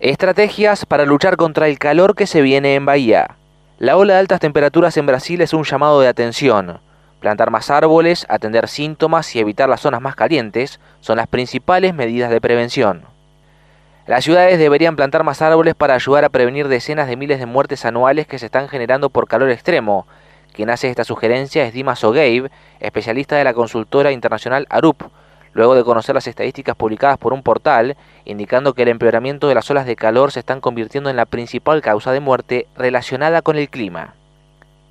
Estrategias para luchar contra el calor que se viene en Bahía. La ola de altas temperaturas en Brasil es un llamado de atención. Plantar más árboles, atender síntomas y evitar las zonas más calientes son las principales medidas de prevención. Las ciudades deberían plantar más árboles para ayudar a prevenir decenas de miles de muertes anuales que se están generando por calor extremo. Quien hace esta sugerencia es Dimas O'Gabe, especialista de la consultora internacional ARUP, luego de conocer las estadísticas publicadas por un portal indicando que el empeoramiento de las olas de calor se están convirtiendo en la principal causa de muerte relacionada con el clima.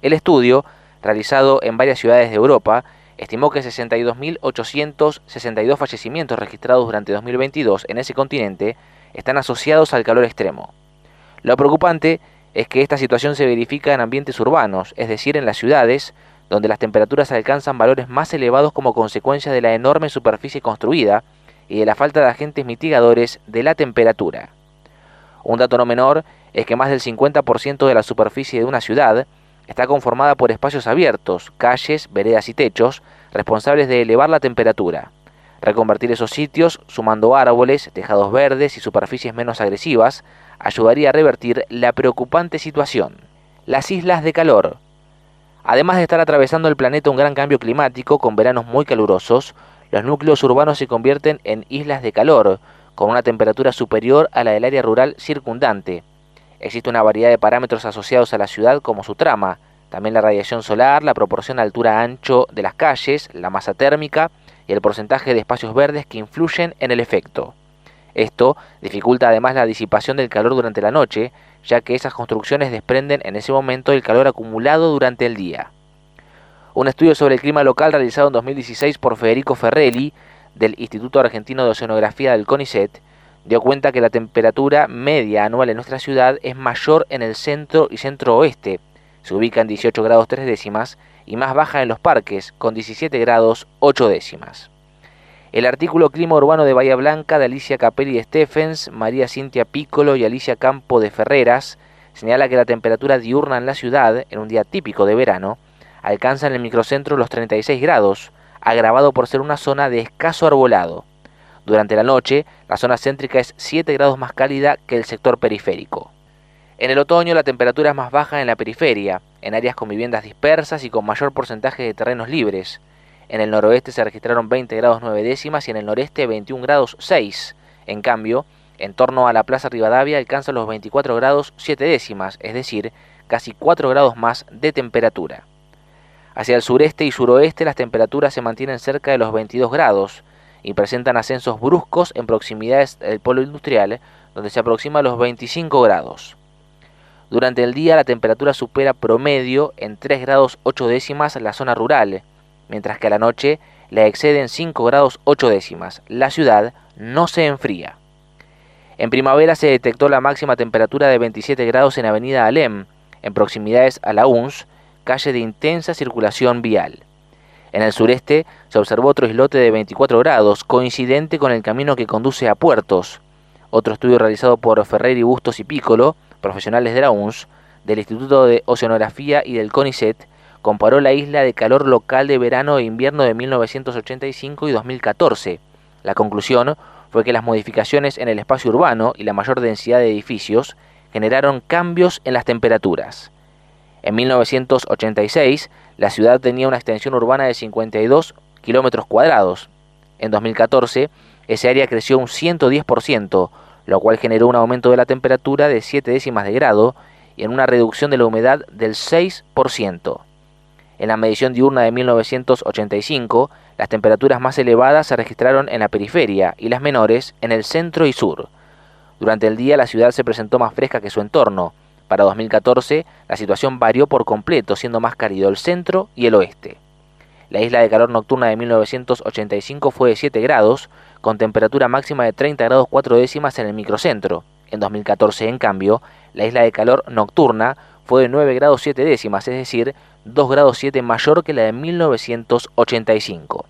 El estudio, realizado en varias ciudades de Europa, estimó que 62.862 fallecimientos registrados durante 2022 en ese continente están asociados al calor extremo. Lo preocupante es que esta situación se verifica en ambientes urbanos, es decir, en las ciudades, donde las temperaturas alcanzan valores más elevados como consecuencia de la enorme superficie construida y de la falta de agentes mitigadores de la temperatura. Un dato no menor es que más del 50% de la superficie de una ciudad está conformada por espacios abiertos, calles, veredas y techos, responsables de elevar la temperatura. Reconvertir esos sitios, sumando árboles, tejados verdes y superficies menos agresivas, ayudaría a revertir la preocupante situación. Las islas de calor, Además de estar atravesando el planeta un gran cambio climático con veranos muy calurosos, los núcleos urbanos se convierten en islas de calor, con una temperatura superior a la del área rural circundante. Existe una variedad de parámetros asociados a la ciudad como su trama, también la radiación solar, la proporción altura-ancho de las calles, la masa térmica y el porcentaje de espacios verdes que influyen en el efecto. Esto dificulta además la disipación del calor durante la noche, ya que esas construcciones desprenden en ese momento el calor acumulado durante el día. Un estudio sobre el clima local realizado en 2016 por Federico Ferrelli del Instituto Argentino de Oceanografía del CONICET dio cuenta que la temperatura media anual en nuestra ciudad es mayor en el centro y centro oeste, se ubica en 18 grados 3 décimas, y más baja en los parques, con 17 grados 8 décimas. El artículo Clima Urbano de Bahía Blanca de Alicia Capelli Stephens, María Cintia Piccolo y Alicia Campo de Ferreras señala que la temperatura diurna en la ciudad, en un día típico de verano, alcanza en el microcentro los 36 grados, agravado por ser una zona de escaso arbolado. Durante la noche, la zona céntrica es 7 grados más cálida que el sector periférico. En el otoño la temperatura es más baja en la periferia, en áreas con viviendas dispersas y con mayor porcentaje de terrenos libres. En el noroeste se registraron 20 grados 9 décimas y en el noreste 21 grados 6. En cambio, en torno a la Plaza Rivadavia alcanza los 24 grados 7 décimas, es decir, casi 4 grados más de temperatura. Hacia el sureste y suroeste las temperaturas se mantienen cerca de los 22 grados y presentan ascensos bruscos en proximidades del polo industrial, donde se aproxima a los 25 grados. Durante el día la temperatura supera promedio en 3 grados 8 décimas la zona rural, mientras que a la noche la exceden 5 grados 8 décimas. La ciudad no se enfría. En primavera se detectó la máxima temperatura de 27 grados en Avenida Alem, en proximidades a la UNS, calle de intensa circulación vial. En el sureste se observó otro islote de 24 grados, coincidente con el camino que conduce a puertos. Otro estudio realizado por Ferrer y Bustos y Piccolo, profesionales de la UNS, del Instituto de Oceanografía y del CONICET, comparó la isla de calor local de verano e invierno de 1985 y 2014. La conclusión fue que las modificaciones en el espacio urbano y la mayor densidad de edificios generaron cambios en las temperaturas. En 1986, la ciudad tenía una extensión urbana de 52 kilómetros cuadrados. En 2014, ese área creció un 110%, lo cual generó un aumento de la temperatura de 7 décimas de grado y en una reducción de la humedad del 6%. En la medición diurna de 1985, las temperaturas más elevadas se registraron en la periferia y las menores en el centro y sur. Durante el día la ciudad se presentó más fresca que su entorno. Para 2014 la situación varió por completo, siendo más cálido el centro y el oeste. La isla de calor nocturna de 1985 fue de 7 grados, con temperatura máxima de 30 grados 4 décimas en el microcentro. En 2014, en cambio, la isla de calor nocturna fue de 9 grados 7 décimas, es decir, 2 grados 7 mayor que la de 1985.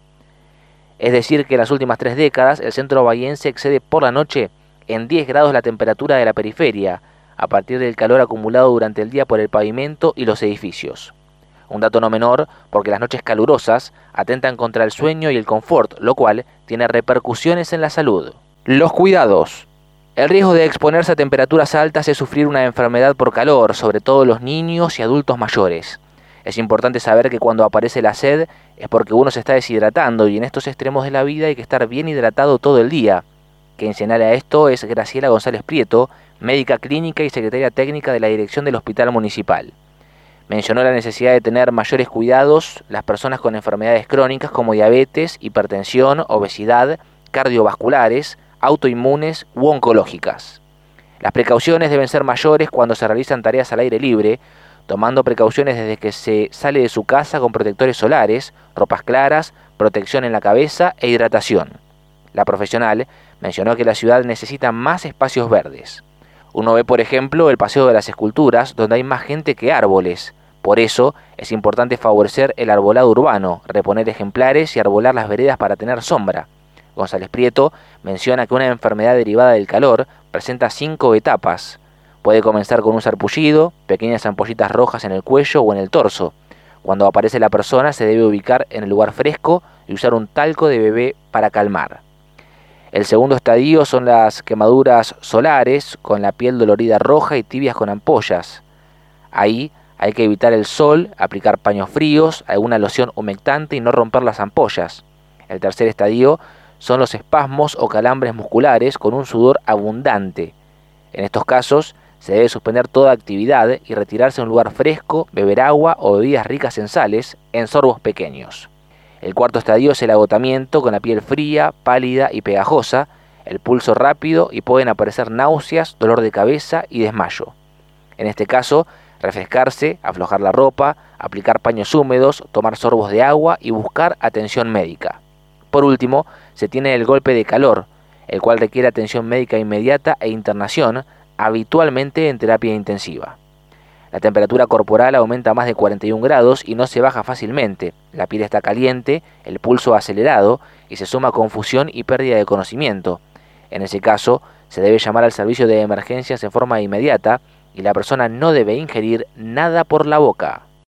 Es decir, que en las últimas tres décadas el centro bahiense excede por la noche en 10 grados la temperatura de la periferia, a partir del calor acumulado durante el día por el pavimento y los edificios. Un dato no menor porque las noches calurosas atentan contra el sueño y el confort, lo cual tiene repercusiones en la salud. Los cuidados. El riesgo de exponerse a temperaturas altas es sufrir una enfermedad por calor, sobre todo los niños y adultos mayores. Es importante saber que cuando aparece la sed es porque uno se está deshidratando y en estos extremos de la vida hay que estar bien hidratado todo el día. Quien señala esto es Graciela González Prieto, médica clínica y secretaria técnica de la dirección del Hospital Municipal. Mencionó la necesidad de tener mayores cuidados las personas con enfermedades crónicas como diabetes, hipertensión, obesidad, cardiovasculares, autoinmunes u oncológicas. Las precauciones deben ser mayores cuando se realizan tareas al aire libre, tomando precauciones desde que se sale de su casa con protectores solares, ropas claras, protección en la cabeza e hidratación. La profesional mencionó que la ciudad necesita más espacios verdes. Uno ve, por ejemplo, el Paseo de las Esculturas, donde hay más gente que árboles. Por eso es importante favorecer el arbolado urbano, reponer ejemplares y arbolar las veredas para tener sombra. González Prieto menciona que una enfermedad derivada del calor presenta cinco etapas. Puede comenzar con un sarpullido, pequeñas ampollitas rojas en el cuello o en el torso. Cuando aparece la persona se debe ubicar en el lugar fresco y usar un talco de bebé para calmar. El segundo estadio son las quemaduras solares con la piel dolorida roja y tibias con ampollas. Ahí hay que evitar el sol, aplicar paños fríos, alguna loción humectante y no romper las ampollas. El tercer estadio son los espasmos o calambres musculares con un sudor abundante. En estos casos se debe suspender toda actividad y retirarse a un lugar fresco, beber agua o bebidas ricas en sales en sorbos pequeños. El cuarto estadio es el agotamiento con la piel fría, pálida y pegajosa, el pulso rápido y pueden aparecer náuseas, dolor de cabeza y desmayo. En este caso, refrescarse, aflojar la ropa, aplicar paños húmedos, tomar sorbos de agua y buscar atención médica. Por último, se tiene el golpe de calor, el cual requiere atención médica inmediata e internación, habitualmente en terapia intensiva. La temperatura corporal aumenta más de 41 grados y no se baja fácilmente. La piel está caliente, el pulso acelerado y se suma confusión y pérdida de conocimiento. En ese caso, se debe llamar al servicio de emergencias en forma inmediata y la persona no debe ingerir nada por la boca.